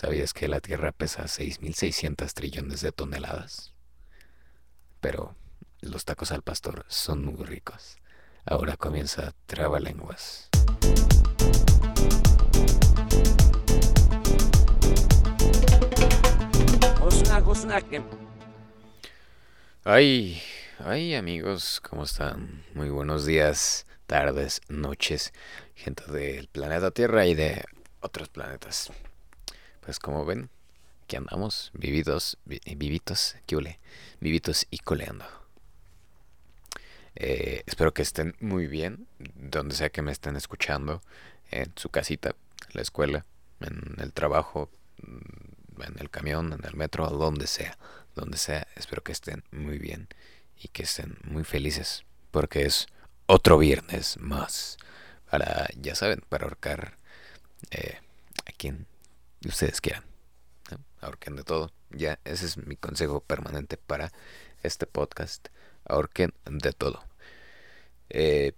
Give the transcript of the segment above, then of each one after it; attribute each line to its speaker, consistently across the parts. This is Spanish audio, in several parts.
Speaker 1: ¿Sabías que la Tierra pesa 6.600 trillones de toneladas? Pero los tacos al pastor son muy ricos. Ahora comienza Trabalenguas. Ay, ay amigos, ¿cómo están? Muy buenos días, tardes, noches, gente del planeta Tierra y de otros planetas. Como ven, aquí andamos, vividos, vivitos, ¿qué Vivitos y coleando. Eh, espero que estén muy bien, donde sea que me estén escuchando, en su casita, en la escuela, en el trabajo, mm, en el camión, en el metro, donde sea, donde sea. Espero que estén muy bien y que estén muy felices, porque es otro viernes más para, ya saben, para ahorcar eh, a quien ustedes quieran. Ahorquen de todo. Ya, ese es mi consejo permanente para este podcast. Ahorquen de todo. Eh,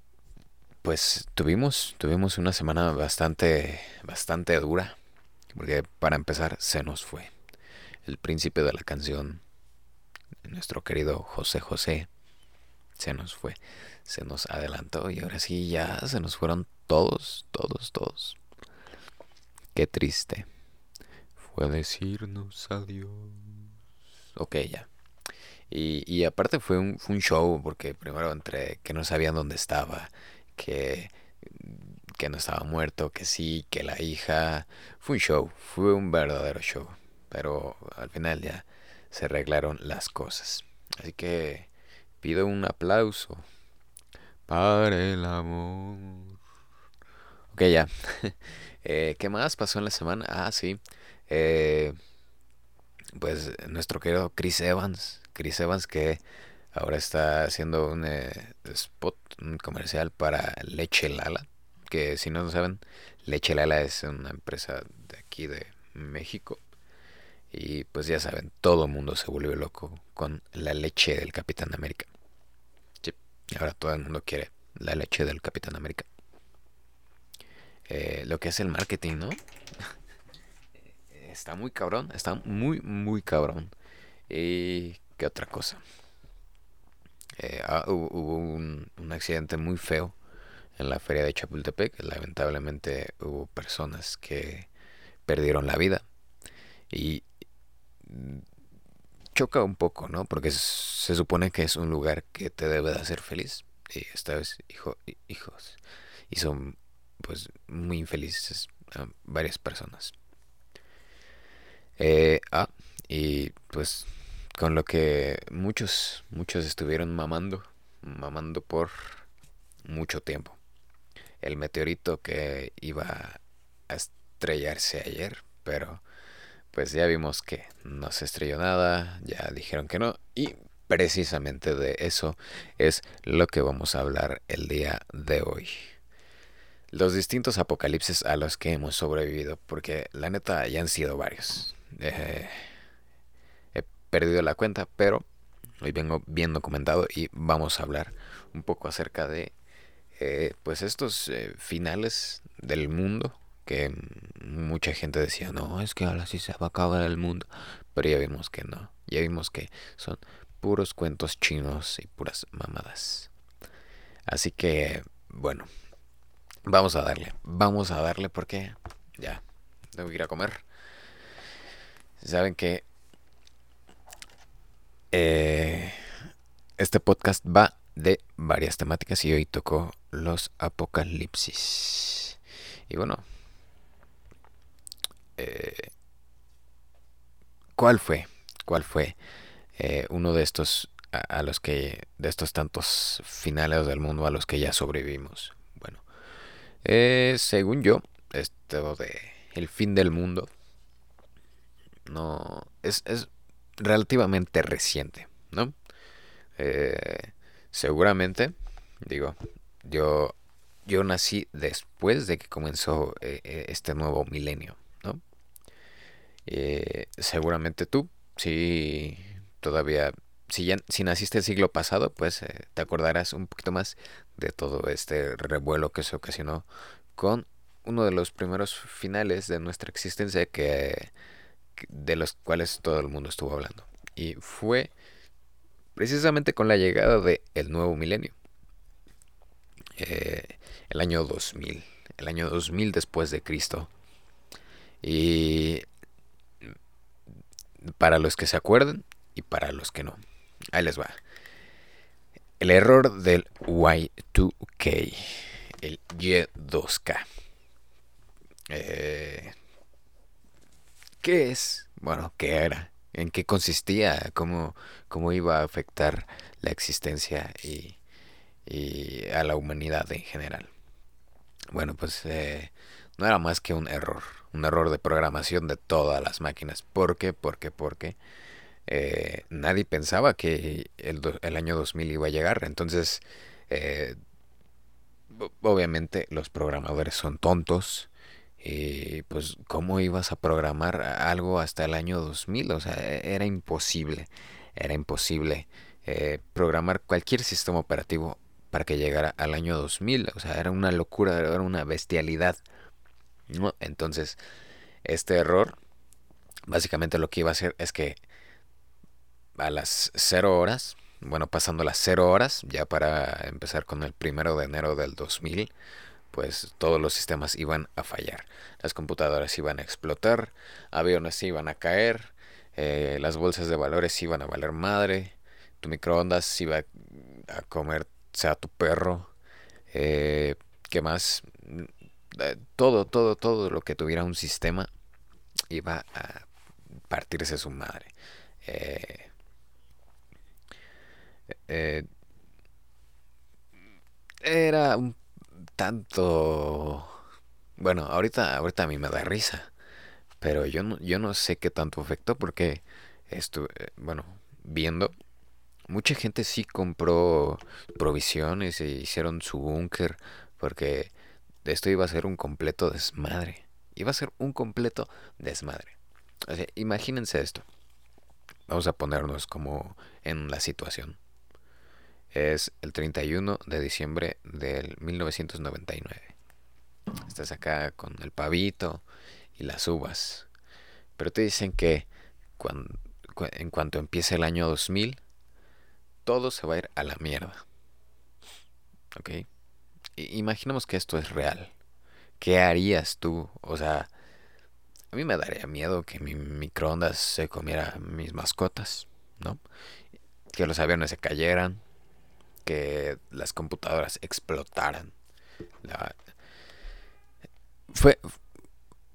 Speaker 1: pues tuvimos, tuvimos una semana bastante, bastante dura. Porque para empezar se nos fue. El príncipe de la canción, nuestro querido José José, se nos fue. Se nos adelantó y ahora sí ya se nos fueron todos, todos, todos. Qué triste fue decirnos adiós. Ok, ya. Y, y aparte fue un, fue un show, porque primero entre que no sabían dónde estaba, que, que no estaba muerto, que sí, que la hija. Fue un show, fue un verdadero show. Pero al final ya se arreglaron las cosas. Así que pido un aplauso para el amor. Ok, ya. eh, ¿Qué más pasó en la semana? Ah, sí. Eh, pues nuestro querido Chris Evans, Chris Evans que ahora está haciendo un eh, spot, un comercial para Leche Lala, que si no lo saben, Leche Lala es una empresa de aquí de México. Y pues ya saben, todo el mundo se volvió loco con la leche del Capitán América. Sí, ahora todo el mundo quiere la leche del Capitán América. Eh, lo que es el marketing, ¿no? está muy cabrón, está muy, muy cabrón. ¿Y qué otra cosa? Eh, ah, hubo, un, accidente muy feo en la feria de Chapultepec. Lamentablemente hubo personas que perdieron la vida. Y choca un poco, ¿no? Porque se supone que es un lugar que te debe de hacer feliz. Y esta vez, hijo, hijos, y son pues muy infelices varias personas. Eh, ah, y pues con lo que muchos, muchos estuvieron mamando, mamando por mucho tiempo. El meteorito que iba a estrellarse ayer, pero pues ya vimos que no se estrelló nada, ya dijeron que no, y precisamente de eso es lo que vamos a hablar el día de hoy los distintos apocalipsis a los que hemos sobrevivido, porque la neta ya han sido varios. Eh, he perdido la cuenta, pero hoy vengo bien documentado y vamos a hablar un poco acerca de eh, pues estos eh, finales del mundo que mucha gente decía, no, es que ahora sí se va a acabar el mundo, pero ya vimos que no, ya vimos que son puros cuentos chinos y puras mamadas. Así que, bueno, vamos a darle, vamos a darle porque ya, tengo que ir a comer. Saben que eh, este podcast va de varias temáticas y hoy tocó los apocalipsis. Y bueno, eh, ¿cuál fue? ¿Cuál fue eh, uno de estos a, los que de estos tantos finales del mundo a los que ya sobrevivimos? Bueno, según yo, esto de el fin del mundo no es, es relativamente reciente, ¿no? Eh, seguramente, digo, yo, yo nací después de que comenzó eh, eh, este nuevo milenio, ¿no? seguramente tú, si todavía, si ya, si naciste el siglo pasado, pues te acordarás un poquito más de todo este revuelo que se ocasionó con uno de los primeros finales de nuestra existencia que, de los cuales todo el mundo estuvo hablando. Y fue precisamente con la llegada de el nuevo milenio. Eh, el año 2000, el año 2000 después de Cristo. Y para los que se acuerden y para los que no. Ahí les va. El error del Y2K, el Y2K. Eh, ¿Qué es? Bueno, ¿qué era? ¿En qué consistía? ¿Cómo, cómo iba a afectar la existencia y, a la humanidad en general? Bueno, pues eh, no era más que un error, un error de programación de todas las máquinas. ¿Por qué? ¿Por qué? Porque eh, nadie pensaba que el, el, año 2000 iba a llegar. Entonces, eh, obviamente los programadores son tontos. Y pues, ¿cómo ibas a programar algo hasta el año 2000? O sea, e-, era imposible. Era imposible eh, programar cualquier sistema operativo para que llegara al año 2000. O sea, era una locura, era una bestialidad. ¿no? Entonces, este error, básicamente lo que iba a hacer es que a las 0 horas, bueno, pasando las 0 horas, ya para empezar con el primero de enero del 2000, pues todos los sistemas iban a fallar. Las computadoras iban a explotar, aviones iban a caer, eh, las bolsas de valores iban a valer madre, tu microondas iba a comerse a tu perro, eh, ¿qué más? Eh, todo, todo, todo lo que tuviera un sistema iba a partirse su madre. Eh, era un tanto... Bueno, ahorita, ahorita a mí me da risa. Pero yo no, yo no sé qué tanto afectó porque estuve, bueno, viendo, mucha gente sí compró provisiones e hicieron su búnker porque esto iba a ser un completo desmadre. Iba a ser un completo desmadre. O sea, imagínense esto. Vamos a ponernos como en la situación. Es el 31 de diciembre del 1999. Estás acá con el pavito y las uvas. Pero te dicen que cuando, en cuanto empiece el año 2000, todo se va a ir a la mierda. ¿Ok? imaginemos que esto es real. ¿Qué harías tú? O sea, a mí me daría miedo que mi microondas se comiera mis mascotas, ¿no? Que los aviones se cayeran, que las computadoras explotaran. Fue,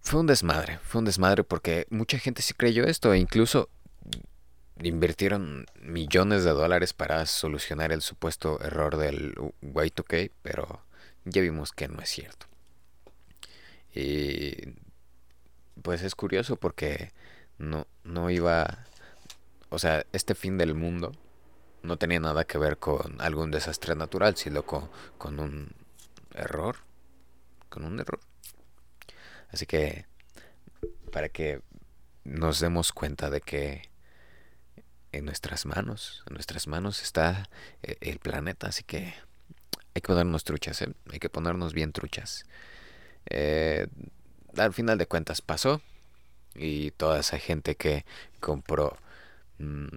Speaker 1: fue un desmadre, fue un desmadre porque mucha gente sí creyó esto e incluso invirtieron millones de dólares para solucionar el supuesto error del Y2K, pero ya vimos que no es cierto. Y pues es curioso porque no, no iba, o sea, este fin del mundo no tenía nada que ver con algún desastre natural, sino con, con un error, con un error. Así que, para que nos demos cuenta de que en nuestras manos, en nuestras manos está eh, el planeta, así que hay que ponernos truchas, ¿eh? hay que ponernos bien truchas. Eh, al final de cuentas pasó y toda esa gente que compró mmm,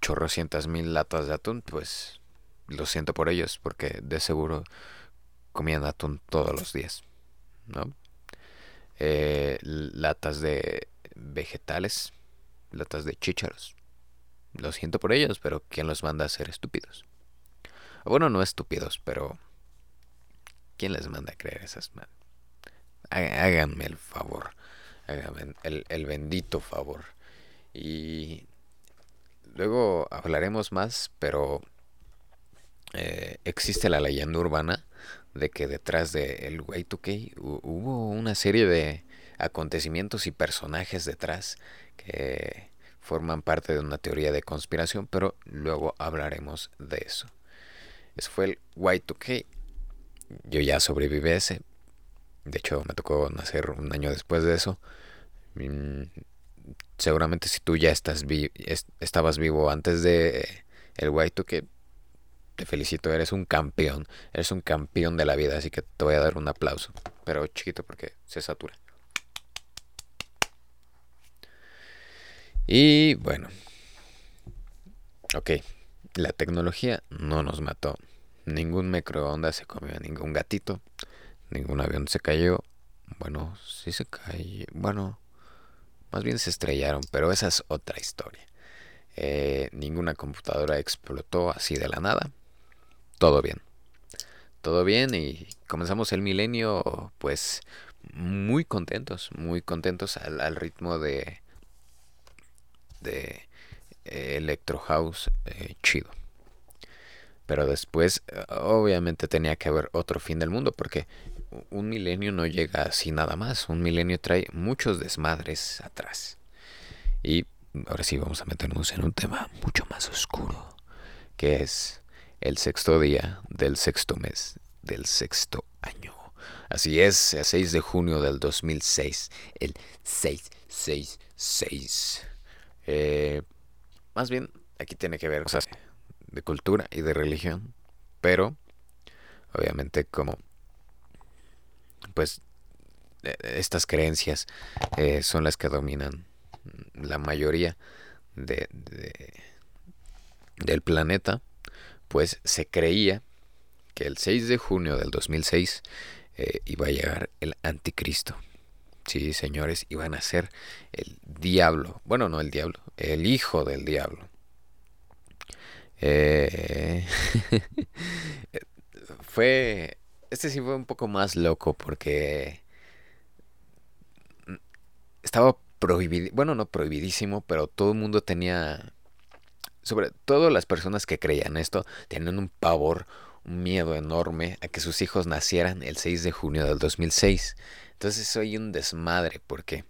Speaker 1: chorrocientas mil latas de atún, pues lo siento por ellos porque de seguro comían atún todos los días, ¿no? Eh, latas de vegetales, latas de chícharos. Lo siento por ellos, pero ¿quién los manda a ser estúpidos? Bueno, no estúpidos, pero ¿quién les manda a creer esas man? Háganme el favor, háganme el, el bendito favor. Y luego hablaremos más, pero eh, existe la leyenda urbana de que detrás del Way 2 k hubo una serie de acontecimientos y personajes detrás que forman parte de una teoría de conspiración, pero luego hablaremos de eso. Ese fue el Y2K. Yo ya sobreviví a ese. De hecho, me tocó nacer un año después de eso. Seguramente si tú ya estás vi estabas vivo antes de el Y2K, te felicito, eres un campeón, eres un campeón de la vida, así que te voy a dar un aplauso, pero chiquito porque se satura. Y bueno, ok, la tecnología no nos mató. Ningún microondas se comió ningún gatito, ningún avión se cayó. Bueno, sí se cayó, bueno, más bien se estrellaron, pero esa es otra historia. Eh, ninguna computadora explotó así de la nada. Todo bien. Todo bien y comenzamos el milenio pues muy contentos, muy contentos al, ritmo de, de eh, Electro House eh, chido. Pero después obviamente tenía que haber otro fin del mundo porque un milenio no llega así nada más. Un milenio trae muchos desmadres atrás. Y ahora sí vamos a meternos en un tema mucho más oscuro, que es el sexto día del sexto mes del sexto año. Así es, el 6 de junio del 2006, el 666. Eh, más bien, aquí tiene que ver cosas de cultura y de religión, pero obviamente como pues e, estas creencias eh, son las que dominan la mayoría de, del planeta, pues se creía que el 6 de junio del 2006 eh, iba a llegar el anticristo. Sí, señores, iban a ser el diablo. Bueno, no el diablo, el hijo del diablo. Eh, fue. Este sí fue un poco más loco porque. Estaba prohibido, bueno, no prohibidísimo, pero todo el mundo tenía, sobre todo las personas que creían esto, tenían un pavor, un miedo enorme a que sus hijos nacieran el 6 de junio del 2006. Entonces soy un desmadre, ¿por qué?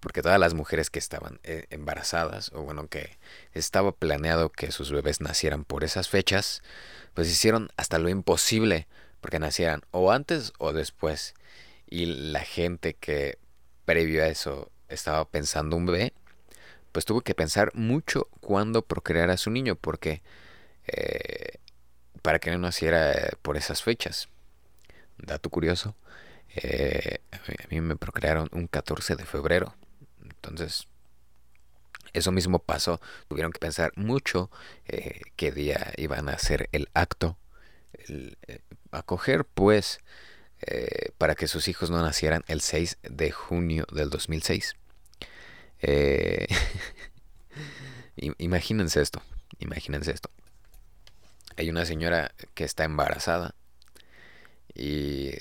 Speaker 1: Porque todas las mujeres que estaban eh, embarazadas, o bueno, que estaba planeado que sus bebés nacieran por esas fechas, pues hicieron hasta lo imposible porque nacieran o antes o después. Y la gente que previo a eso estaba pensando un bebé, pues tuvo que pensar mucho cuándo procrear a su niño, porque eh, para que no naciera por esas fechas. Dato curioso, eh, a mí me procrearon un 14 de febrero, entonces eso mismo pasó, tuvieron que pensar mucho eh, qué día iban a hacer el acto, el, acoger pues eh, para que sus hijos no nacieran el 6 de junio del 2006. Eh, imagínense esto, imagínense esto. Hay una señora que está embarazada y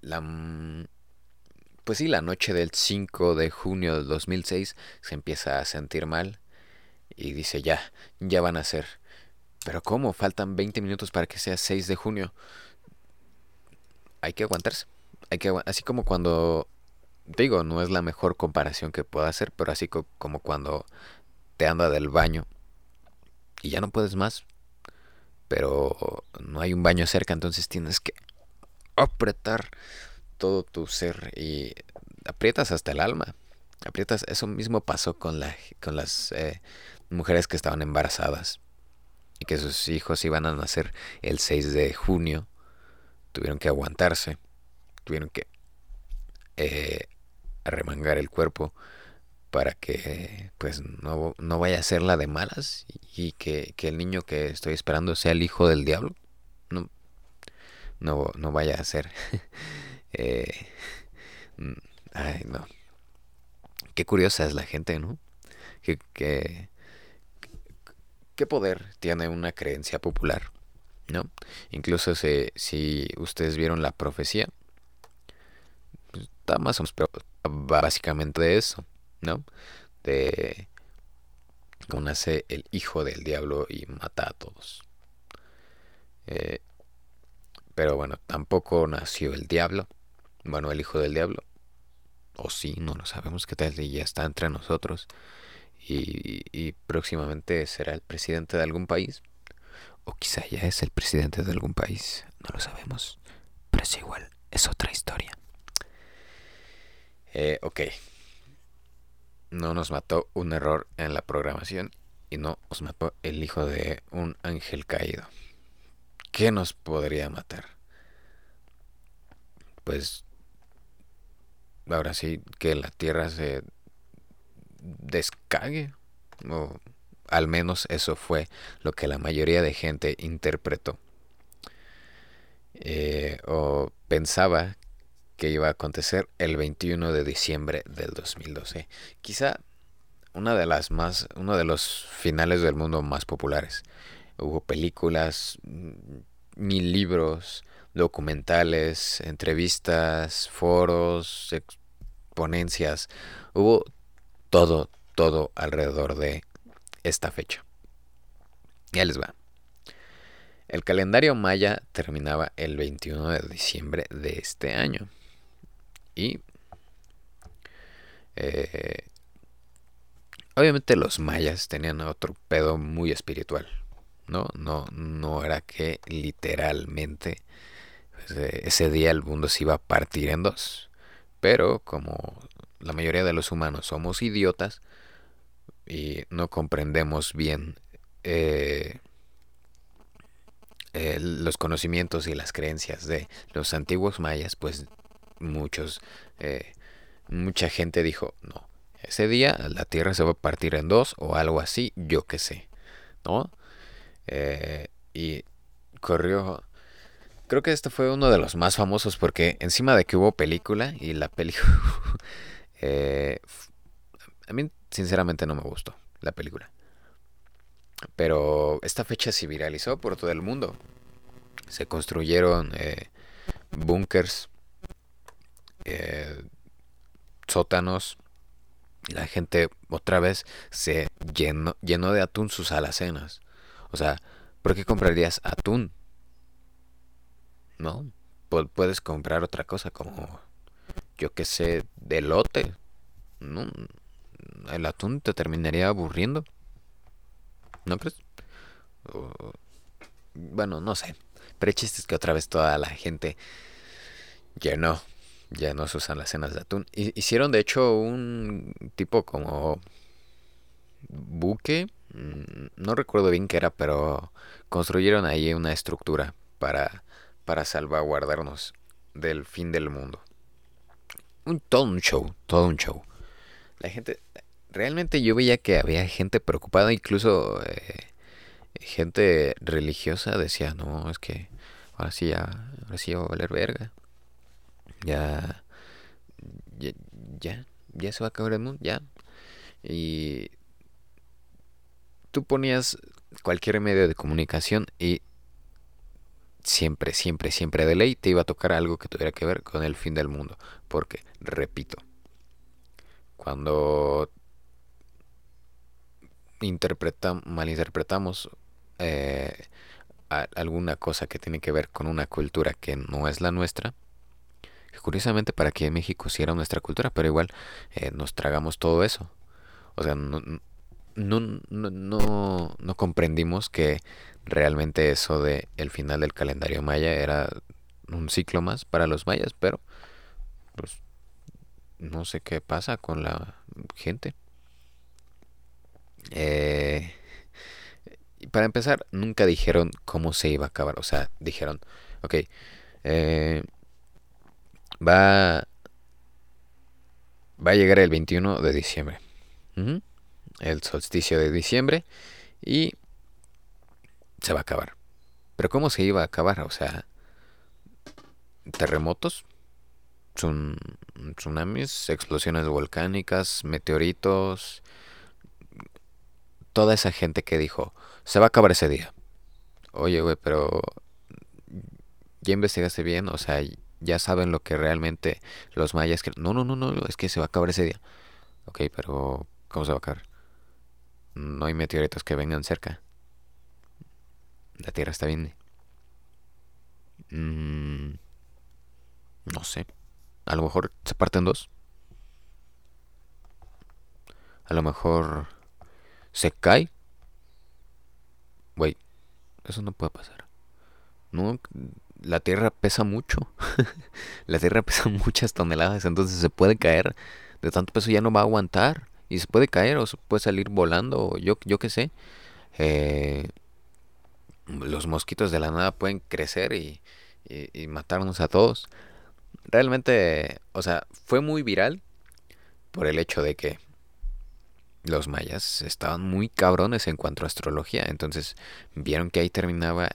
Speaker 1: la pues sí, la noche del 5 de junio del 2006 se empieza a sentir mal y dice, "Ya, ya van a ser." Pero ¿cómo? Faltan 20 minutos para que sea 6 de junio hay que aguantarse. Hay que así como cuando digo, no es la mejor comparación que pueda hacer, pero así como cuando te anda del baño y ya no puedes más, pero no hay un baño cerca, entonces tienes que apretar todo tu ser y aprietas hasta el alma. Aprietas, eso mismo pasó con la con las eh, mujeres que estaban embarazadas y que sus hijos iban a nacer el 6 de junio tuvieron que aguantarse, tuvieron que eh, arremangar el cuerpo para que pues no, no, vaya a ser la de malas y que, que, el niño que estoy esperando sea el hijo del diablo. No, no, no vaya a ser. eh, mm, ay, no. Qué curiosa es la gente, ¿no? Que, que, ¿Qué poder tiene una creencia popular? ¿no? Incluso si ustedes vieron la profecía, pues, está más o menos, pero básicamente de eso, ¿no? De cómo nace el hijo del diablo y mata a todos. Eh, pero bueno, tampoco nació el diablo. Bueno, el hijo del diablo. O sí, no lo sabemos qué tal y ya está entre nosotros. y próximamente será el presidente de algún país. O quizá ya es el presidente de algún país, no lo sabemos. Pero es igual, es otra historia. Eh, ok. No nos mató un error en la programación y no os mató el hijo de un ángel caído. ¿Qué nos podría matar? Pues ahora sí que la tierra se descague. O al menos eso fue lo que la mayoría de gente interpretó. Eh, o pensaba que iba a acontecer el 21 de diciembre del 2012. Quizá una de las más, uno de los finales del mundo más populares. Hubo películas, mil libros, documentales, entrevistas, foros, ponencias. Hubo todo, todo alrededor de esta fecha. Ya les va. El calendario maya terminaba el 21 de diciembre de este año. Y eh, obviamente los mayas tenían otro pedo muy espiritual. ¿no? No, no era que literalmente pues, eh, ese día el mundo se iba a partir en dos. Pero como la mayoría de los humanos somos idiotas y no comprendemos bien eh, los conocimientos y las creencias de los antiguos mayas, pues muchos, eh, mucha gente dijo, no, ese día la Tierra se va a partir en dos o algo así, yo qué sé, ¿no? Eh, y corrió. Creo que este fue uno de los más famosos porque encima de que hubo película y la película... Eh, a mí sinceramente no me gustó la película. Pero esta fecha se viralizó por todo el mundo. Se construyeron eh, búnkers, sótanos. La gente otra vez se llenó, llenó de atún sus alacenas. O sea, ¿por qué comprarías atún? ¿No? puedes comprar otra cosa como, yo qué sé, delote. ¿No? El atún te terminaría aburriendo. ¿No crees? bueno, no sé. Pero el chiste es que otra vez toda la gente llenó, llenó sus alacenas de atún. Hicieron de hecho un tipo como buque Mm, no recuerdo bien qué era, pero construyeron ahí una estructura para, para salvaguardarnos del fin del mundo. Un, todo un show, todo un show. La gente, realmente yo veía que había gente preocupada, incluso eh, gente religiosa decía, no, es que ahora sí ya, ahora sí va a valer verga. Ya, ya, ya, ya se va a acabar el mundo, ya. Y tú ponías cualquier medio de comunicación y siempre, siempre, siempre de ley te iba a tocar algo que tuviera que ver con el fin del mundo. Porque, repito, cuando interpretam, malinterpretamos eh, alguna cosa que tiene que ver con una cultura que no es la nuestra, curiosamente para que México sí era nuestra cultura, pero igual eh, nos tragamos todo eso. O sea, no, no, no, no, comprendimos que realmente eso de el final del calendario maya era un ciclo más para los mayas, pero pues no sé qué pasa con la gente. Eh, para empezar, nunca dijeron cómo se iba a acabar. O sea, dijeron, ok, eh, va, va a llegar el 21 de diciembre el solsticio de diciembre y se va a acabar. Pero ¿cómo se iba a acabar? O sea, terremotos, tsunamis, explosiones volcánicas, meteoritos, toda esa gente que dijo, se va a acabar ese día. Oye, güey, pero ya investigaste bien, o sea, ya saben lo que realmente los mayas que no, no, no, no, es que se va a acabar ese día. Ok, pero ¿cómo se va a acabar? no hay meteoritos que vengan cerca. La Tierra está bien. Mm, no sé. A lo mejor se parten dos. A lo mejor se cae. Güey, eso no puede pasar. No, la Tierra pesa mucho. la Tierra pesa muchas toneladas, entonces se puede caer. De tanto peso ya no va a aguantar y se puede caer o se puede salir volando o yo, yo qué sé. Eh, los mosquitos de la nada pueden crecer y, y, matarnos a todos. Realmente, o sea, fue muy viral por el hecho de que los mayas estaban muy cabrones en cuanto a astrología. Entonces vieron que ahí terminaba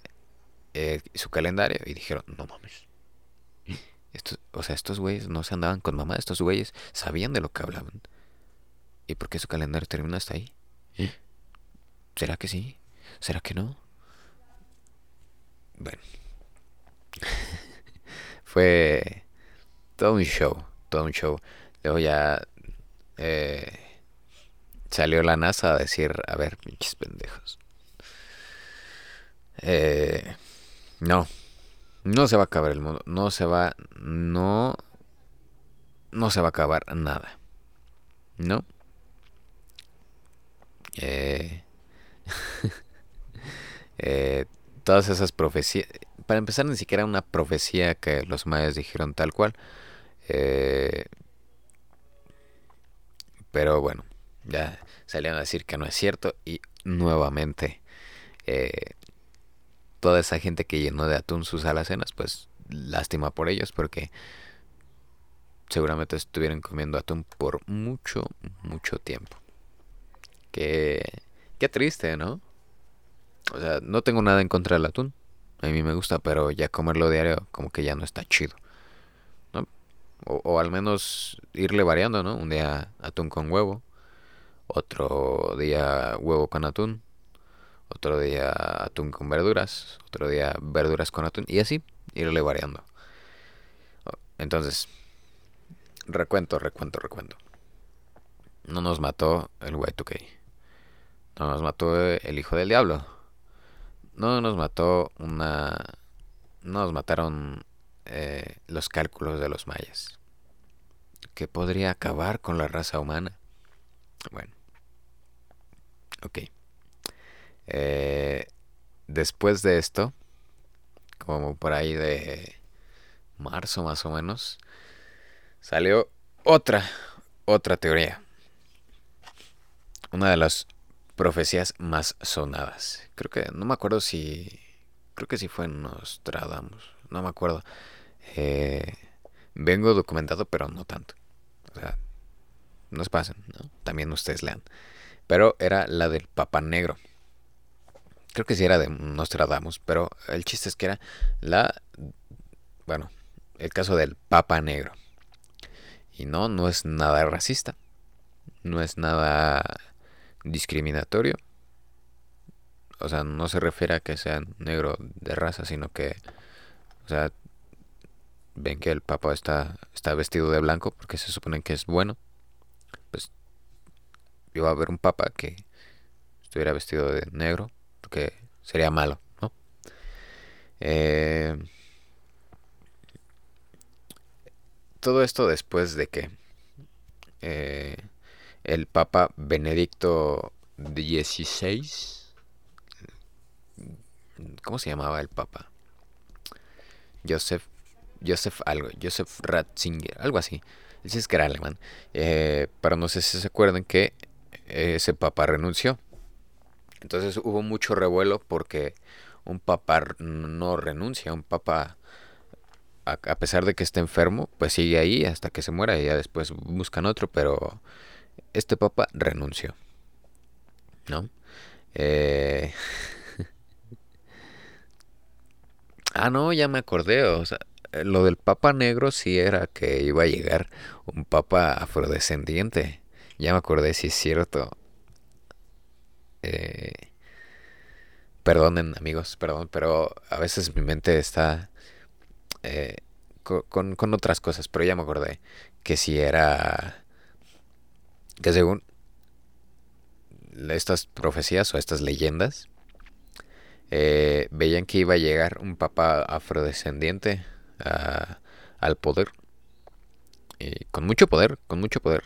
Speaker 1: eh, su calendario y dijeron, no mames. Estos, o sea, estos güeyes no se andaban con mamá, estos güeyes sabían de lo que hablaban. ¿Y por qué su calendario termina hasta ahí? ¿Será que sí? ¿Será que no? Bueno. Fue todo un show, todo un show. Luego ya eh, salió la NASA a decir, a ver, pinches pendejos. Eh, no, no se va a acabar el mundo, no se va, no, no se va a acabar nada, ¿no? Eh, eh, todas esas profecías, para empezar ni siquiera una profecía que los mayas dijeron tal cual, eh, pero bueno, ya salieron a decir que no es cierto y nuevamente eh, toda esa gente que llenó de atún sus alacenas, pues lástima por ellos porque seguramente estuvieron comiendo atún por mucho, mucho tiempo. Qué, qué triste, ¿no? O sea, no tengo nada en contra del atún. A mí me gusta, pero ya comerlo diario como que ya no está chido. o al menos irle variando, ¿no? Un día atún con huevo otro día huevo con atún, otro día atún con verduras, otro día verduras con atún y así irle variando. Entonces, recuento, recuento, recuento. No nos mató el Y2K. No nos mató el hijo del diablo. No nos mató una... No nos mataron eh, los cálculos de los mayas. Que podría acabar con la raza humana. Bueno. Ok. Eh, después de esto, como por ahí de marzo más o menos, salió otra, otra teoría. Una de las profecías más sonadas. Creo que, no me acuerdo si, creo que sí fue en Nostradamus, no me acuerdo. Eh, vengo documentado, pero no tanto. O sea, nos pasen, ¿no? También ustedes lean. Pero era la del Papa Negro. Creo que sí era de Nostradamus, pero el chiste es que era la... Bueno, el caso del Papa Negro. Y no, no es nada racista. No es nada discriminatorio. O sea, no se refiere a que sea negro de raza, sino que, o sea, ven que el Papa está, está vestido de blanco porque se supone que es bueno iba a haber un papa que estuviera vestido de negro, porque sería malo, ¿no? Eh, todo esto después de que eh, el Papa Benedicto XVI, ¿cómo se llamaba el Papa? Joseph, Joseph algo, Joseph Ratzinger, algo así. es que era alemán. Eh, pero no sé si se acuerdan que ese papa renunció. Entonces hubo mucho revuelo porque un papa no renuncia, un papa a, pesar de que esté enfermo, pues sigue ahí hasta que se muera y ya después buscan otro, pero este papa renunció. ¿No? Eh... ah, no, ya me acordé, o sea, lo del papa negro sí era que iba a llegar un papa afrodescendiente. Ya me acordé, si es cierto. Eh, perdonen amigos, perdón, pero a veces mi mente está eh, con, con, otras cosas, pero ya me acordé que si era... que según estas profecías o estas leyendas, eh, veían que iba a llegar un papa afrodescendiente al poder. Y con mucho poder, con mucho poder.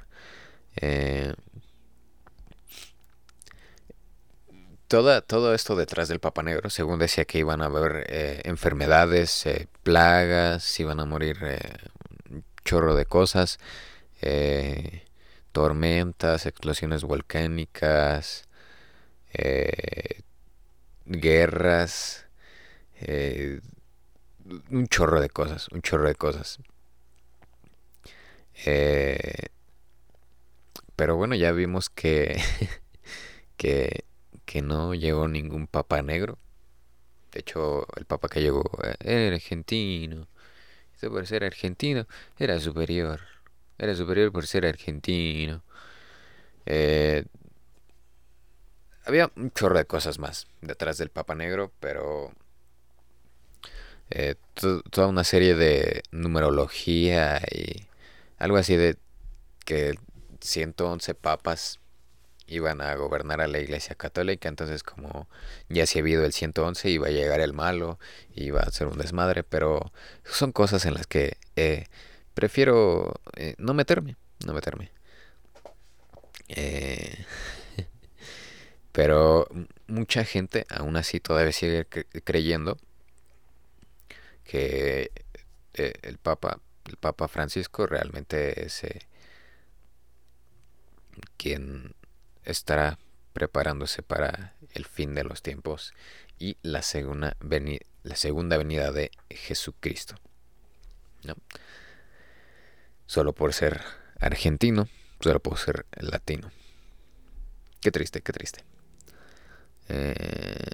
Speaker 1: Eh, todo esto detrás del Papa Negro, según decía que iban a haber eh, enfermedades, eh, plagas, iban a morir un chorro de cosas. Tormentas, explosiones volcánicas, eh, guerras, eh, un chorro de cosas, un chorro de cosas. Eh, pero bueno, ya vimos que, que, que no llegó ningún papa negro. De hecho, el papa que llegó era argentino. Este por ser argentino era superior. Era superior por ser argentino. Eh, había un chorro de cosas más detrás del Papa Negro, pero eh, toda una serie de numerología y algo así de que 111 papas iban a gobernar a la iglesia católica, entonces como ya se ha habido el 111 iba a llegar el malo, iba a ser un desmadre, pero son cosas en las que eh, prefiero eh, no meterme, no meterme. Eh, pero mucha gente aún así todavía sigue creyendo que el Papa, el Papa Francisco realmente es quien estará preparándose para el fin de los tiempos y la segunda venida, la segunda venida de Jesucristo. Solo por ser argentino, solo por ser latino. Qué triste, qué triste. Eh,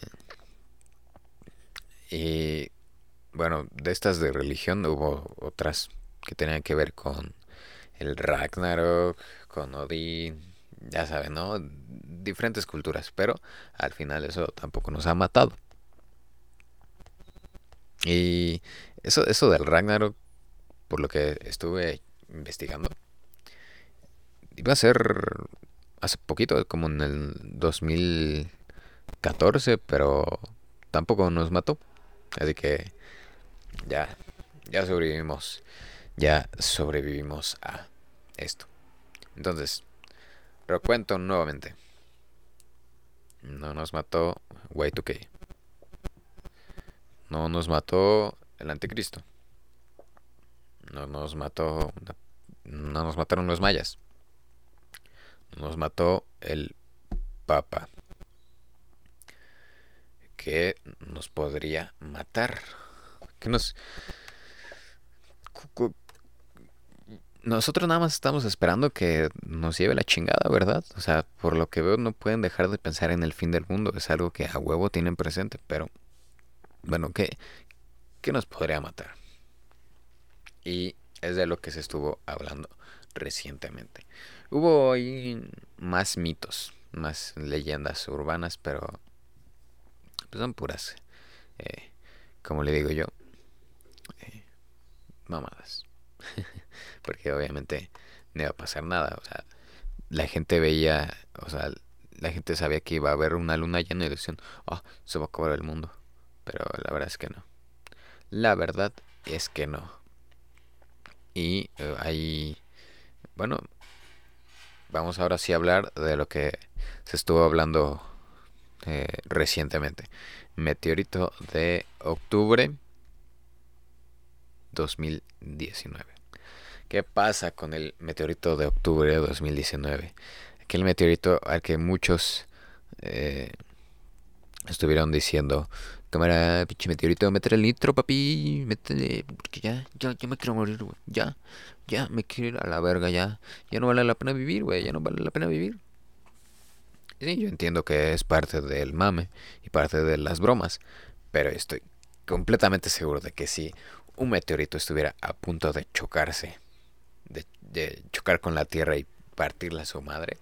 Speaker 1: y bueno, de estas de religión hubo otras que tenían que ver con el Ragnarok, con Odín, ya saben, ¿no? Diferentes culturas, pero al final eso tampoco nos ha matado. Y eso, eso del Ragnarok, por lo que estuve investigando, iba a ser hace poquito, como en el 2014, pero tampoco nos mató. Así que ya, ya sobrevivimos, ya sobrevivimos a esto. Entonces, Recuento nuevamente. No nos mató Y2K. No nos mató el anticristo. No nos mató. No nos mataron los mayas. Nos mató el Papa. Que nos podría matar. Que nos nosotros nada más estamos esperando que nos lleve la chingada, ¿verdad? O sea, por lo que veo no pueden dejar de pensar en el fin del mundo. Es algo que a huevo tienen presente, pero bueno, ¿qué, qué nos podría matar? Y es de lo que se estuvo hablando recientemente. Hubo ahí más mitos, más leyendas urbanas, pero pues son puras, eh, como le digo yo, eh, mamadas. porque obviamente no iba a pasar nada. O sea, la gente veía, o sea, la gente sabía que iba a haber una luna llena y decían, oh, se va a acabar el mundo. Pero la verdad es que no. La verdad es que no. Y eh, ahí, bueno, vamos ahora sí a hablar de lo que se estuvo hablando eh, recientemente. Meteorito de octubre 2019. ¿Qué pasa con el meteorito de octubre de 2019? Aquel meteorito al que muchos eh, estuvieron diciendo, cámara, pinche meteorito, métele el nitro, papi, métele, porque ya, ya, ya me quiero morir, güey, ya, ya me quiero ir a la verga, ya, ya no vale la pena vivir, güey, ya no vale la pena vivir. Sí, yo entiendo que es parte del mame y parte de las bromas, pero estoy completamente seguro de que si un meteorito estuviera a punto de chocarse de, chocar con la tierra y partirla a su madre.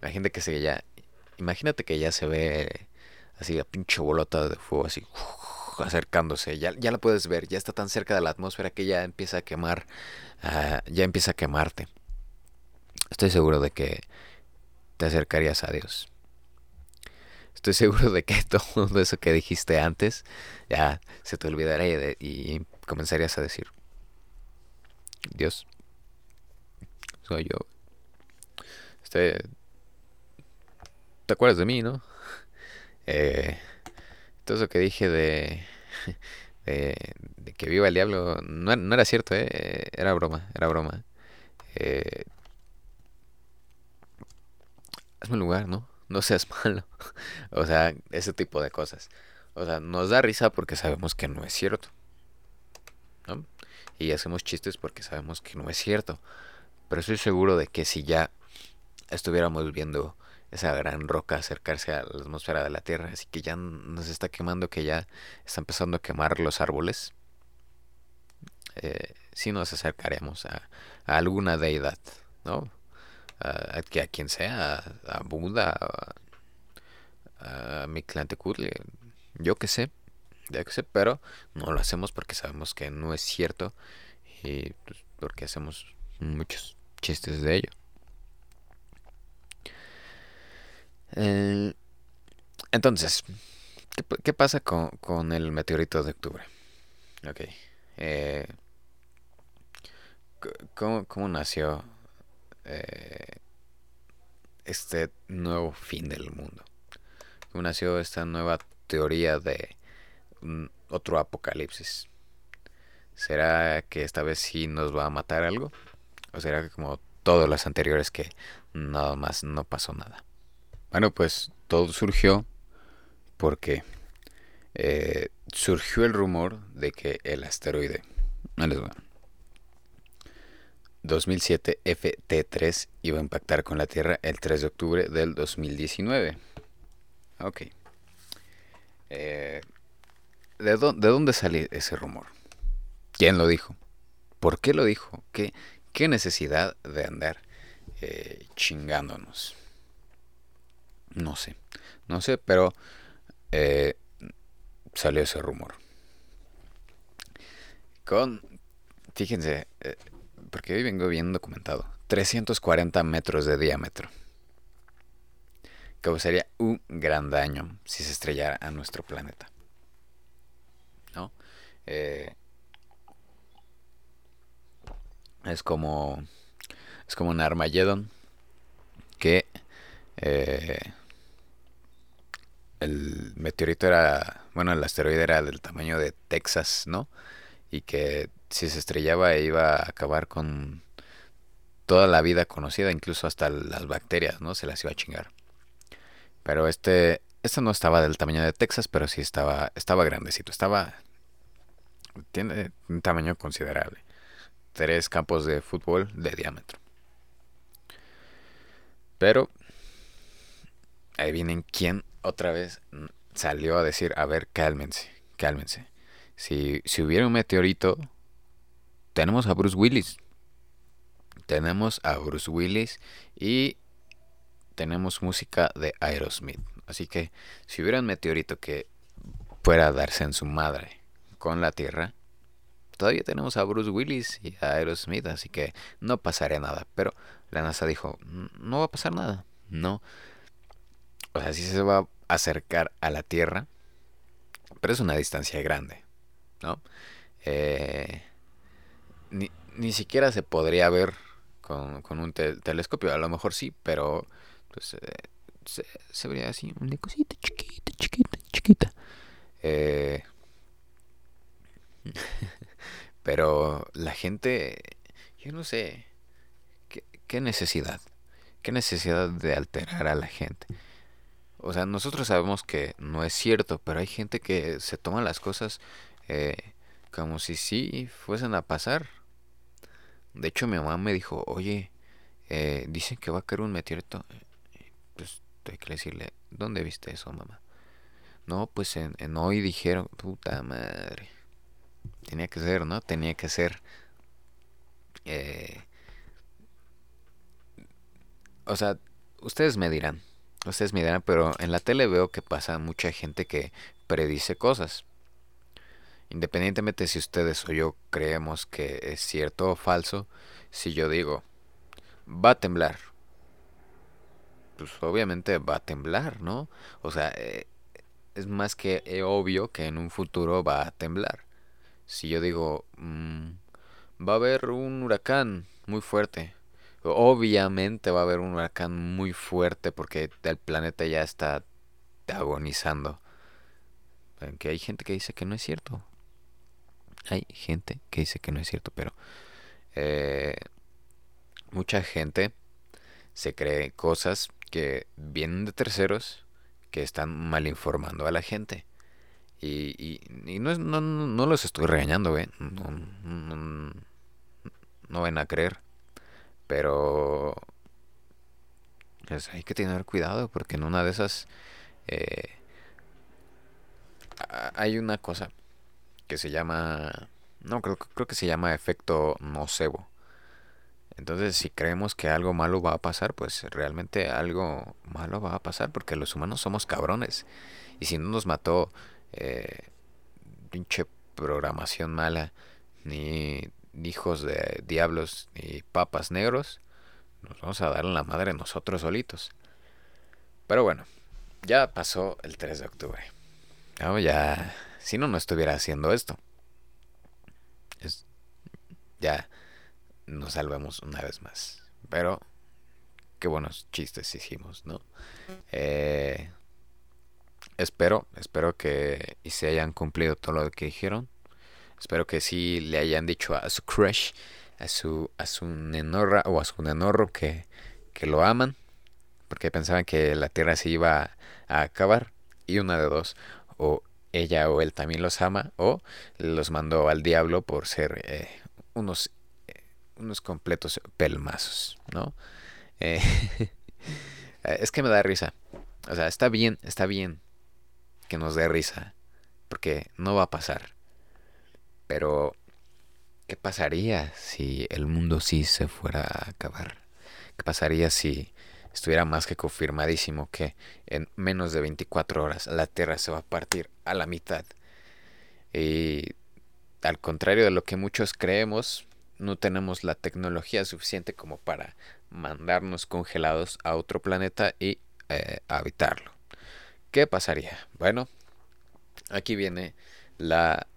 Speaker 1: Imagínate que se ya, imagínate que ya se ve así la pinche bolota de fuego así acercándose, ya, ya la puedes ver, ya está tan cerca de la atmósfera que ya empieza a quemar, ah, ya empieza a quemarte. Estoy seguro de que te acercarías a Dios. Estoy seguro de que todo eso que dijiste antes ya se te olvidaría y comenzarías a decir, Dios, soy yo. Este, ¿Te acuerdas de mí, no? Eh, todo eso que dije de, que viva el diablo no, no, era cierto, eh, era broma, era broma. Eh, hazme lugar, ¿no? No seas malo. o sea, ese tipo de cosas. O sea, nos da risa porque sabemos que no es cierto. ¿no? Y hacemos chistes porque sabemos que no es cierto. Pero estoy seguro de que si ya estuviéramos viendo esa gran roca acercarse a la atmósfera de la Tierra, así que ya nos está quemando, que ya está empezando a quemar los árboles, eh, sí nos acercaremos a, alguna deidad, ¿no? A, a, quien sea, a, Buda, a, Mictlantecutli, yo que sé, ya que sé, pero no lo hacemos porque sabemos que no es cierto y pues, porque hacemos muchos chistes de ello. Eh, entonces, ¿qué, pasa con, el meteorito de octubre? Eh, ¿cómo, nació eh, este nuevo fin del mundo? ¿Cómo nació esta nueva teoría de otro apocalipsis? ¿Será que esta vez sí nos va a matar algo? ¿O será que como todas las anteriores que nada más no pasó nada? Bueno, pues todo surgió porque eh, surgió el rumor de que el asteroide 2007 FT3 iba a impactar con la Tierra el 3 de octubre del 2019. Ok. Eh, ¿de, dónde salió ese rumor? ¿Quién lo dijo? ¿Por qué lo dijo? ¿Qué, qué necesidad de andar eh, chingándonos? No sé, no sé, pero eh, salió ese rumor. Con, fíjense, eh, porque hoy vengo bien documentado, 340 metros de diámetro. Causaría un gran daño si se estrellara a nuestro planeta. ¿No? Eh, es como es como un Armageddon que eh, meteorito era, bueno, el asteroide era del tamaño de Texas, ¿no? Y que si se estrellaba iba a acabar con toda la vida conocida, incluso hasta las bacterias, ¿no? Se las iba a chingar. Pero este, este no estaba del tamaño de Texas, pero sí estaba, estaba grandecito, estaba, tiene un tamaño considerable. Tres campos de fútbol de diámetro. Pero ahí vienen quién otra vez salió a decir, a ver, cálmense, cálmense. Si, si hubiera un meteorito, tenemos a Bruce Willis. Tenemos a Bruce Willis y tenemos música de Aerosmith. Así que si hubiera un meteorito que fuera a darse en su madre con la Tierra, todavía tenemos a Bruce Willis y a Aerosmith, así que no pasaría nada. Pero la NASA dijo, no va a pasar nada. No, o sea, sí se va a acercar a la Tierra, pero es una distancia grande, ¿no? Eh, ni, siquiera se podría ver con, un telescopio, a lo mejor sí, pero pues, eh, se, vería así, una cosita chiquita, chiquita, chiquita. Eh, pero la gente, yo no sé, ¿qué, ¿qué necesidad? ¿Qué necesidad de alterar a la gente? O sea, nosotros sabemos que no es cierto, pero hay gente que se toma las cosas eh, como si sí fuesen a pasar. De hecho, mi mamá me dijo, oye, eh, dicen que va a caer un meteorito. Pues hay que decirle, ¿dónde viste eso, mamá? No, pues en, en hoy dijeron, puta madre. Tenía que ser, ¿no? Tenía que ser. Eh, o sea, ustedes me dirán. Ustedes me dirán, pero en la tele veo que pasa mucha gente que predice cosas. Independientemente si ustedes o yo creemos que es cierto o falso, si yo digo, va a temblar, pues obviamente va a temblar, ¿no? O sea, eh, es más que obvio que en un futuro va a temblar. Si yo digo, mm, va a haber un huracán muy fuerte, Obviamente va a haber un huracán muy fuerte porque el planeta ya está agonizando. Hay gente que dice que no es cierto. Hay gente que dice que no es cierto, pero eh, mucha gente se cree cosas que vienen de terceros que están mal informando a la gente. Y, y, no, no, no, los estoy regañando, ¿eh? No, no, no van a creer. Pero pues hay que tener cuidado porque en una de esas eh, hay una cosa que se llama... No, creo, creo que se llama efecto nocebo. Entonces, si creemos que algo malo va a pasar, pues realmente algo malo va a pasar porque los humanos somos cabrones. Y si no nos mató eh, pinche programación mala, ni hijos de diablos, ni papas negros, nos vamos a dar en la madre nosotros solitos. Pero bueno, ya pasó el 3 de octubre. ya, si no, no estuviera haciendo esto. Es, ya nos salvamos una vez más. Pero qué buenos chistes hicimos, ¿no? Eh, espero, espero que y se hayan cumplido todo lo que dijeron. Espero que sí le hayan dicho a su crush, a su a su nenorra o a su nenorro que, que lo aman, porque pensaban que la tierra se iba a acabar y una de dos o ella o él también los ama o los mandó al diablo por ser eh, unos unos completos pelmazos, ¿no? Eh, es que me da risa. O sea, está bien, está bien que nos dé risa, porque no va a pasar. Pero, ¿qué pasaría si el mundo sí se fuera a acabar? ¿Qué pasaría si estuviera más que confirmadísimo que en menos de 24 horas la Tierra se va a partir a la mitad? Y al contrario de lo que muchos creemos, no tenemos la tecnología suficiente como para mandarnos congelados a otro planeta y eh, habitarlo. ¿Qué pasaría? Bueno, aquí viene la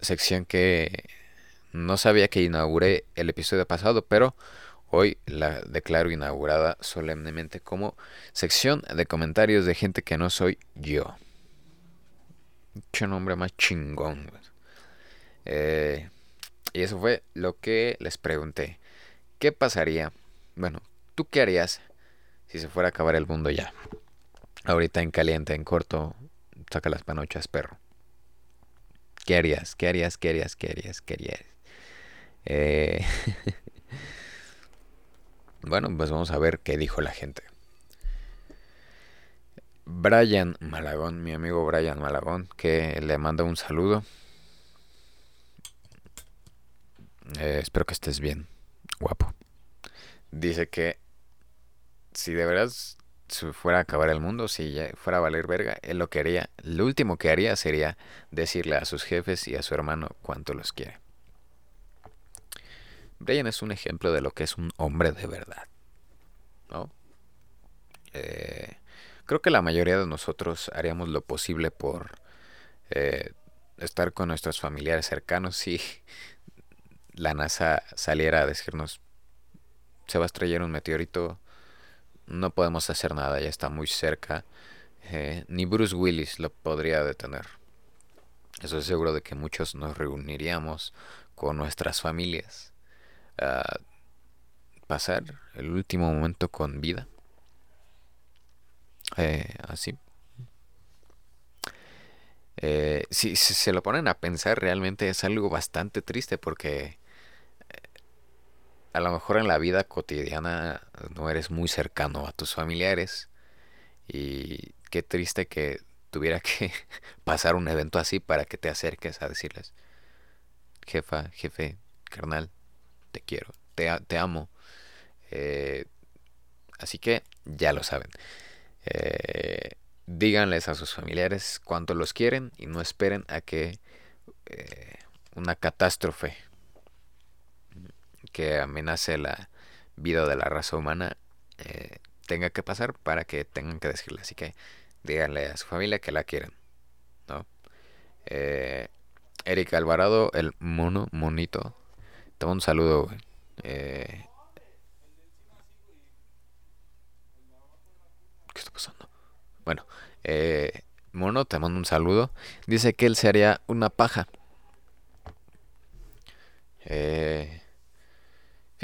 Speaker 1: sección que no sabía que inauguré el episodio pasado, pero hoy la declaro inaugurada solemnemente como sección de comentarios de gente que no soy yo. Qué nombre más chingón. Eh, y eso fue lo que les pregunté. ¿Qué pasaría? Bueno, ¿tú qué harías si se fuera a acabar el mundo ya? Ahorita en caliente, en corto, saca las panochas, perro. ¿Qué harías? ¿Qué harías? ¿Qué harías? ¿Qué harías? Eh, bueno, pues vamos a ver qué dijo la gente. Brian Malagón, mi amigo Brian Malagón, que le manda un saludo. Eh, espero que estés bien, guapo. Dice que si de verdad se fuera a acabar el mundo, si ya fuera a valer verga, él lo que haría, lo último que haría sería decirle a sus jefes y a su hermano cuánto los quiere. Brian es un ejemplo de lo que es un hombre de verdad. ¿no? Eh, creo que la mayoría de nosotros haríamos lo posible por eh, estar con nuestros familiares cercanos si la NASA saliera a decirnos, se va a estrellar un meteorito, no podemos hacer nada, ya está muy cerca, eh, ni Bruce Willis lo podría detener. Estoy seguro de que muchos nos reuniríamos con nuestras familias a pasar el último momento con vida. Eh, así. Eh, si, se lo ponen a pensar, realmente es algo bastante triste porque a lo mejor en la vida cotidiana no eres muy cercano a tus familiares y qué triste que tuviera que pasar un evento así para que te acerques a decirles, jefa, jefe, carnal, te quiero, te, te amo. Eh, así que ya lo saben. Eh, díganles a sus familiares cuánto los quieren y no esperen a que eh, una catástrofe que amenace la vida de la raza humana eh, tenga que pasar para que tengan que decirle. Así que díganle a su familia que la quieren. ¿no? Eh, Erika Alvarado, el mono, monito. Te un saludo, eh, ¿Qué está pasando? Bueno, eh, mono, te mando un saludo. Dice que él se haría una paja. Eh,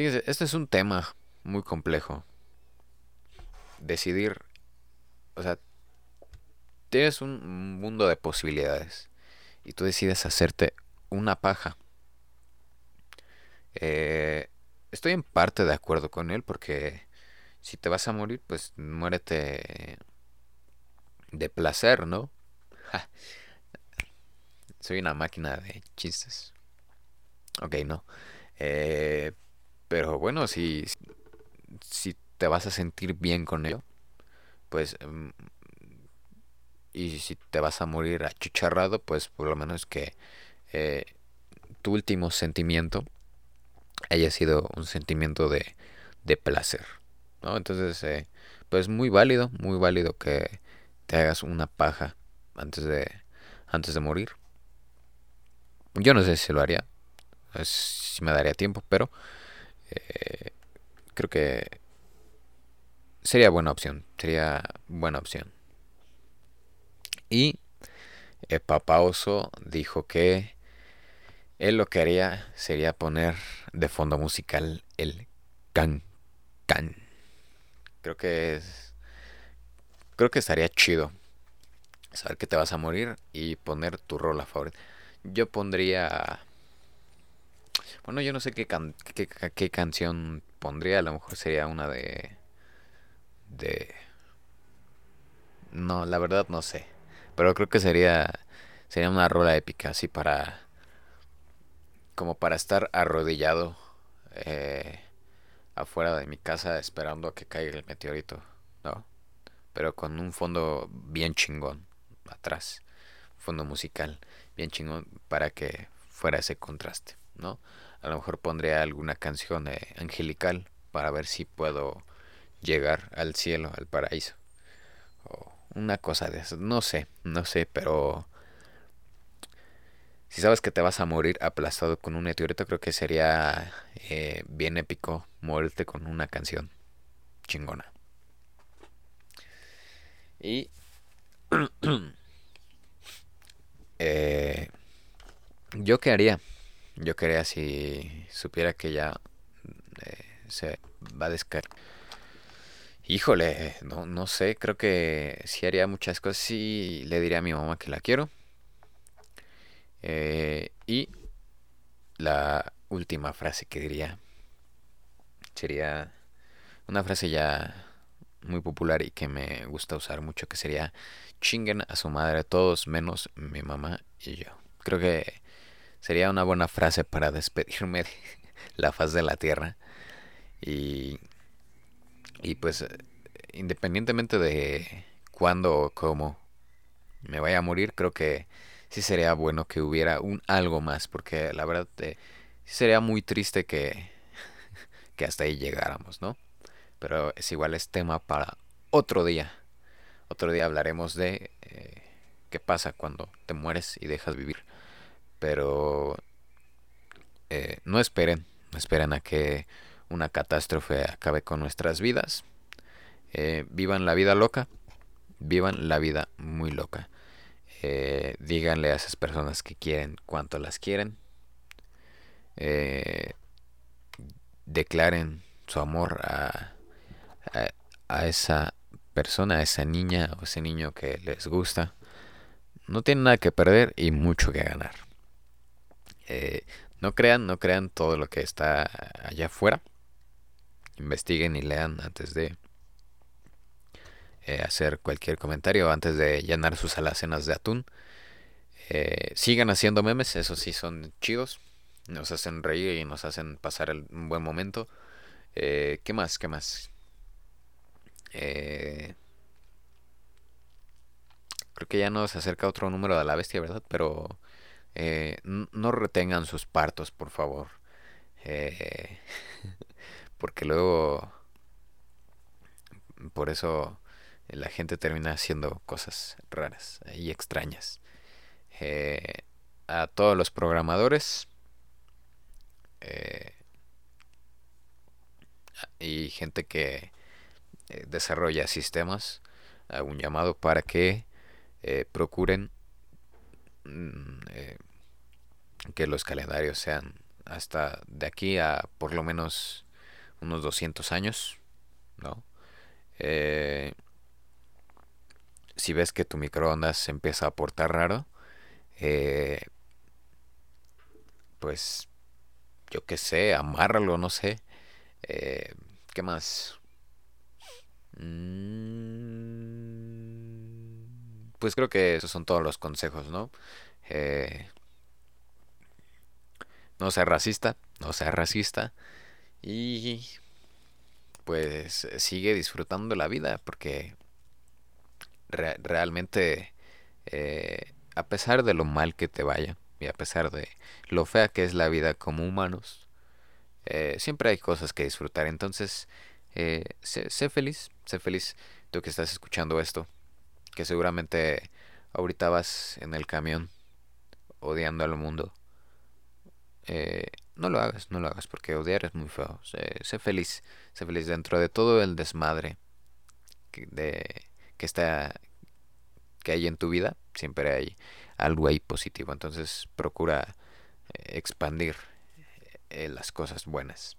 Speaker 1: Este es un tema muy complejo. decidir, o sea, tienes un mundo de posibilidades y tú decides hacerte una paja. Eh, estoy en parte de acuerdo con él porque si te vas a morir, pues muérete de placer, ¿no? Soy una máquina de chistes. Ok, no. Eh, pero bueno, si, si te vas a sentir bien con ello, pues... Mm, y si te vas a morir achucharrado, pues por lo menos que eh, tu último sentimiento haya sido un sentimiento de, de placer. ¿no? Entonces, eh, pues muy válido, muy válido que te hagas una paja antes de, antes de morir. Yo no sé si lo haría, si me daría tiempo, pero eh, creo que sería buena opción, sería buena opción. Y el papá oso dijo que él lo que haría sería poner de fondo musical el can can. Creo que es creo que estaría chido saber que te vas a morir y poner tu rola favorita. Yo pondría bueno, yo no sé qué, qué, qué canción pondría, a lo mejor sería una de de no, la verdad no sé, pero creo que sería sería una rola épica así para como para estar arrodillado eh, afuera de mi casa esperando a que caiga el meteorito, ¿no? Pero con un fondo bien chingón atrás, fondo musical bien chingón para que fuera ese contraste, ¿no? A lo mejor pondré alguna canción eh, angelical para ver si puedo llegar al cielo, al paraíso. O una cosa de eso, no sé, no sé, pero si sabes que te vas a morir aplastado con un meteorito, creo que sería eh, bien épico morirte con una canción chingona. Y eh, yo qué haría, yo qué haría si supiera que ya eh, se va a descargar. Híjole, no, no sé, creo que si haría muchas cosas. Sí, le diría a mi mamá que la quiero eh, y la última frase que diría sería una frase ya muy popular y que me gusta usar mucho, que sería chinguen a su madre todos menos mi mamá y yo. Creo que sería una buena frase para despedirme de la faz de la tierra. Y, y pues independientemente de cuándo o cómo me vaya a morir, creo que sí sería bueno que hubiera un algo más, porque la verdad eh, sería muy triste que, que hasta ahí llegáramos, ¿no? Pero es igual es tema para otro día. Otro día hablaremos de eh, qué pasa cuando te mueres y dejas vivir. Pero eh, no esperen, no esperen a que una catástrofe acabe con nuestras vidas. vivan la vida loca, vivan la vida muy loca. Eh, díganle a esas personas que quieren cuánto las quieren. Eh, declaren su amor a, a, esa persona, a esa niña o ese niño que les gusta. No tienen nada que perder y mucho que ganar. Eh, no crean, no crean todo lo que está allá afuera. Investiguen y lean antes de eh, hacer cualquier comentario antes de llenar sus alacenas de atún. Eh, sigan haciendo memes, esos sí son chidos. Nos hacen reír y nos hacen pasar un buen momento. Eh, ¿Qué más? ¿Qué más? creo que ya nos acerca otro número de la bestia, ¿verdad? Pero no retengan sus partos, por favor. porque luego... Por eso la gente termina haciendo cosas raras y extrañas. Eh, a todos los programadores eh, y gente que eh, desarrolla sistemas, hago un llamado para que procuren mm, que los calendarios sean hasta de aquí a por lo menos unos 200 años, ¿no? Eh, si ves que tu microondas se empieza a portar raro, eh, pues yo qué sé, amárralo, no sé. Eh, ¿Qué más? Mm, pues creo que esos son todos los consejos, ¿no? Eh, no sea racista, no sea racista. Y pues sigue disfrutando la vida porque realmente eh, a pesar de lo mal que te vaya y a pesar de lo fea que es la vida como humanos, eh, siempre hay cosas que disfrutar. Entonces, eh, sé, feliz, sé feliz tú que estás escuchando esto, que seguramente ahorita vas en el camión odiando al mundo. Eh, no lo hagas, no lo hagas, porque odiar es muy feo. Sé, feliz, sé feliz dentro de todo el desmadre que, de, que está que hay en tu vida, siempre hay algo ahí positivo. Entonces procura eh, expandir eh, las cosas buenas.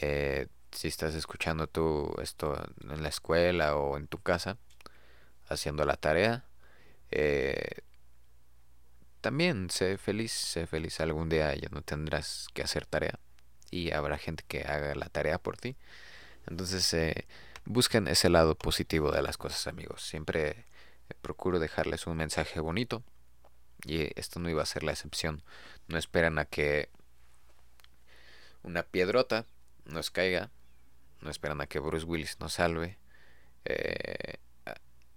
Speaker 1: Eh, si estás escuchando tú esto en la escuela o en tu casa, haciendo la tarea, también sé feliz, sé feliz. Algún día ya no tendrás que hacer tarea y habrá gente que haga la tarea por ti. Entonces, busquen ese lado positivo de las cosas, amigos. Siempre procuro dejarles un mensaje bonito y esto no iba a ser la excepción. No esperan a que una piedrota nos caiga, no esperan a que Bruce Willis nos salve. Eh,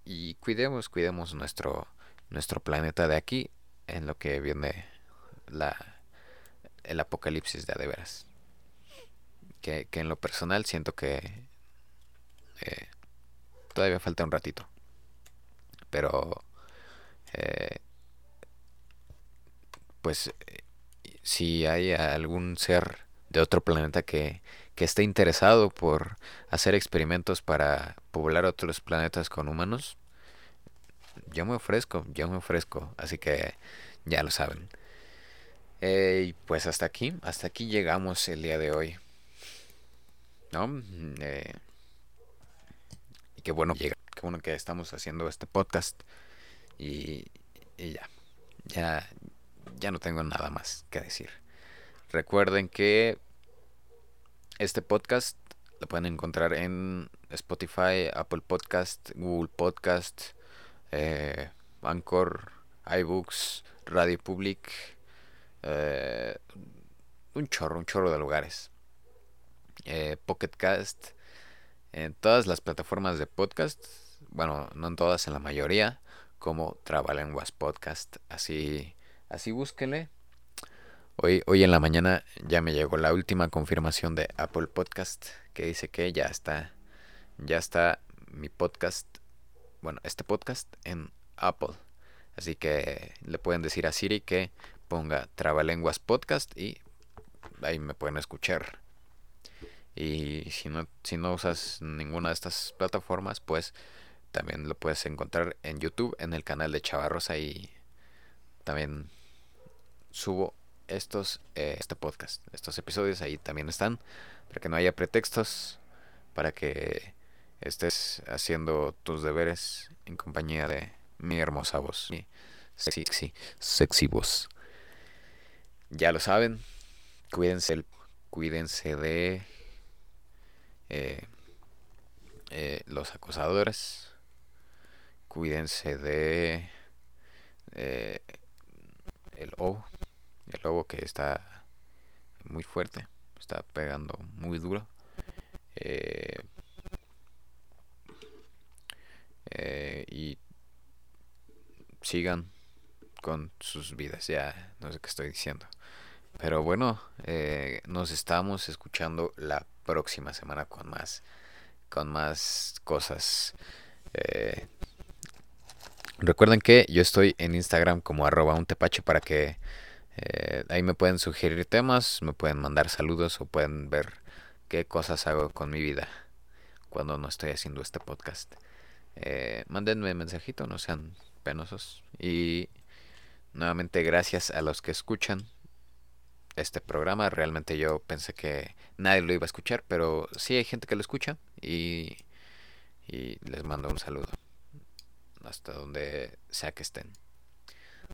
Speaker 1: y cuidemos, cuidemos nuestro, nuestro planeta de aquí en lo que viene la, el apocalipsis de adeveras. Que, que en lo personal siento que eh, todavía falta un ratito. Pero eh, pues si hay algún ser de otro planeta que, que esté interesado por hacer experimentos para poblar otros planetas con humanos, yo me ofrezco, yo me ofrezco, así que ya lo saben. Eh, y pues hasta aquí, hasta aquí llegamos el día de hoy. ¿No? Eh, y qué bueno, qué bueno que estamos haciendo este podcast. Y, y ya, ya, ya no tengo nada más que decir. Recuerden que este podcast lo pueden encontrar en Spotify, Apple Podcast, Google Podcast, eh, Anchor, iBooks, Radio Public, eh, un chorro, un chorro de lugares. Eh, Pocket Cast, en todas las plataformas de podcast, bueno, no en todas, en la mayoría, como Trabalenguas Podcast, así Así búsquenle. Hoy, hoy en la mañana ya me llegó la última confirmación de Apple Podcast que dice que ya está, ya está mi podcast, bueno, este podcast en Apple. Así que le pueden decir a Siri que ponga Trabalenguas Podcast y ahí me pueden escuchar. Y si no, si no usas ninguna de estas plataformas, pues también lo puedes encontrar en YouTube, en el canal de Chavarros. Ahí también subo estos eh, este podcast, estos episodios ahí también están para que no haya pretextos para que estés haciendo tus deberes en compañía de mi hermosa voz, mi sexy, sexy, voz. Ya lo saben, cuídense, cuídense de eh, eh, los acosadores, cuídense de el O el lobo que está muy fuerte, está pegando muy duro. Eh, eh, y sigan con sus vidas, ya no sé qué estoy diciendo. Pero bueno, eh, nos estamos escuchando la próxima semana con más, con más cosas. recuerden que yo estoy en Instagram como arroba un tepache para que eh, ahí me pueden sugerir temas, me pueden mandar saludos o pueden ver qué cosas hago con mi vida cuando no estoy haciendo este podcast. Eh, mándenme mensajito, no sean penosos. Y nuevamente gracias a los que escuchan este programa. Realmente yo pensé que nadie lo iba a escuchar, pero sí hay gente que lo escucha y y les mando un saludo hasta donde sea que estén.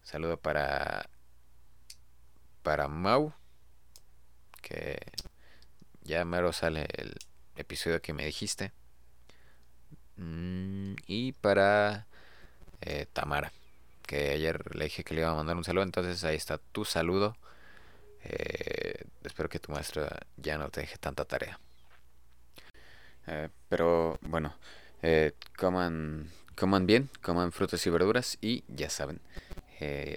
Speaker 1: Saludo para para Mau que ya mero sale el episodio que me dijiste. Mm, y para eh, Tamara, que ayer le dije que le iba a mandar un saludo, entonces ahí está tu saludo. Eh, espero que tu maestra ya no te deje tanta tarea. Eh, pero bueno, coman, coman bien, coman frutas y verduras y ya saben,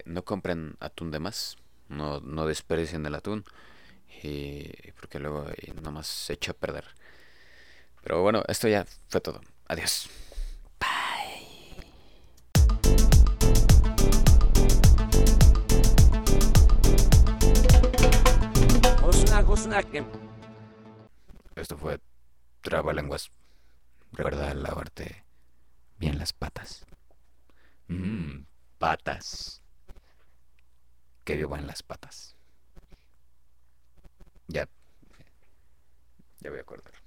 Speaker 1: no compren atún de más, no, no desperdicien el atún y porque luego nomás se echa a perder. Pero bueno, esto ya fue todo. Adiós. Bye. Esto fue Trabalenguas. Recuerda lavarte bien las patas. Mmm, patas. Que vivan las patas. Ya. Ya voy a cortar.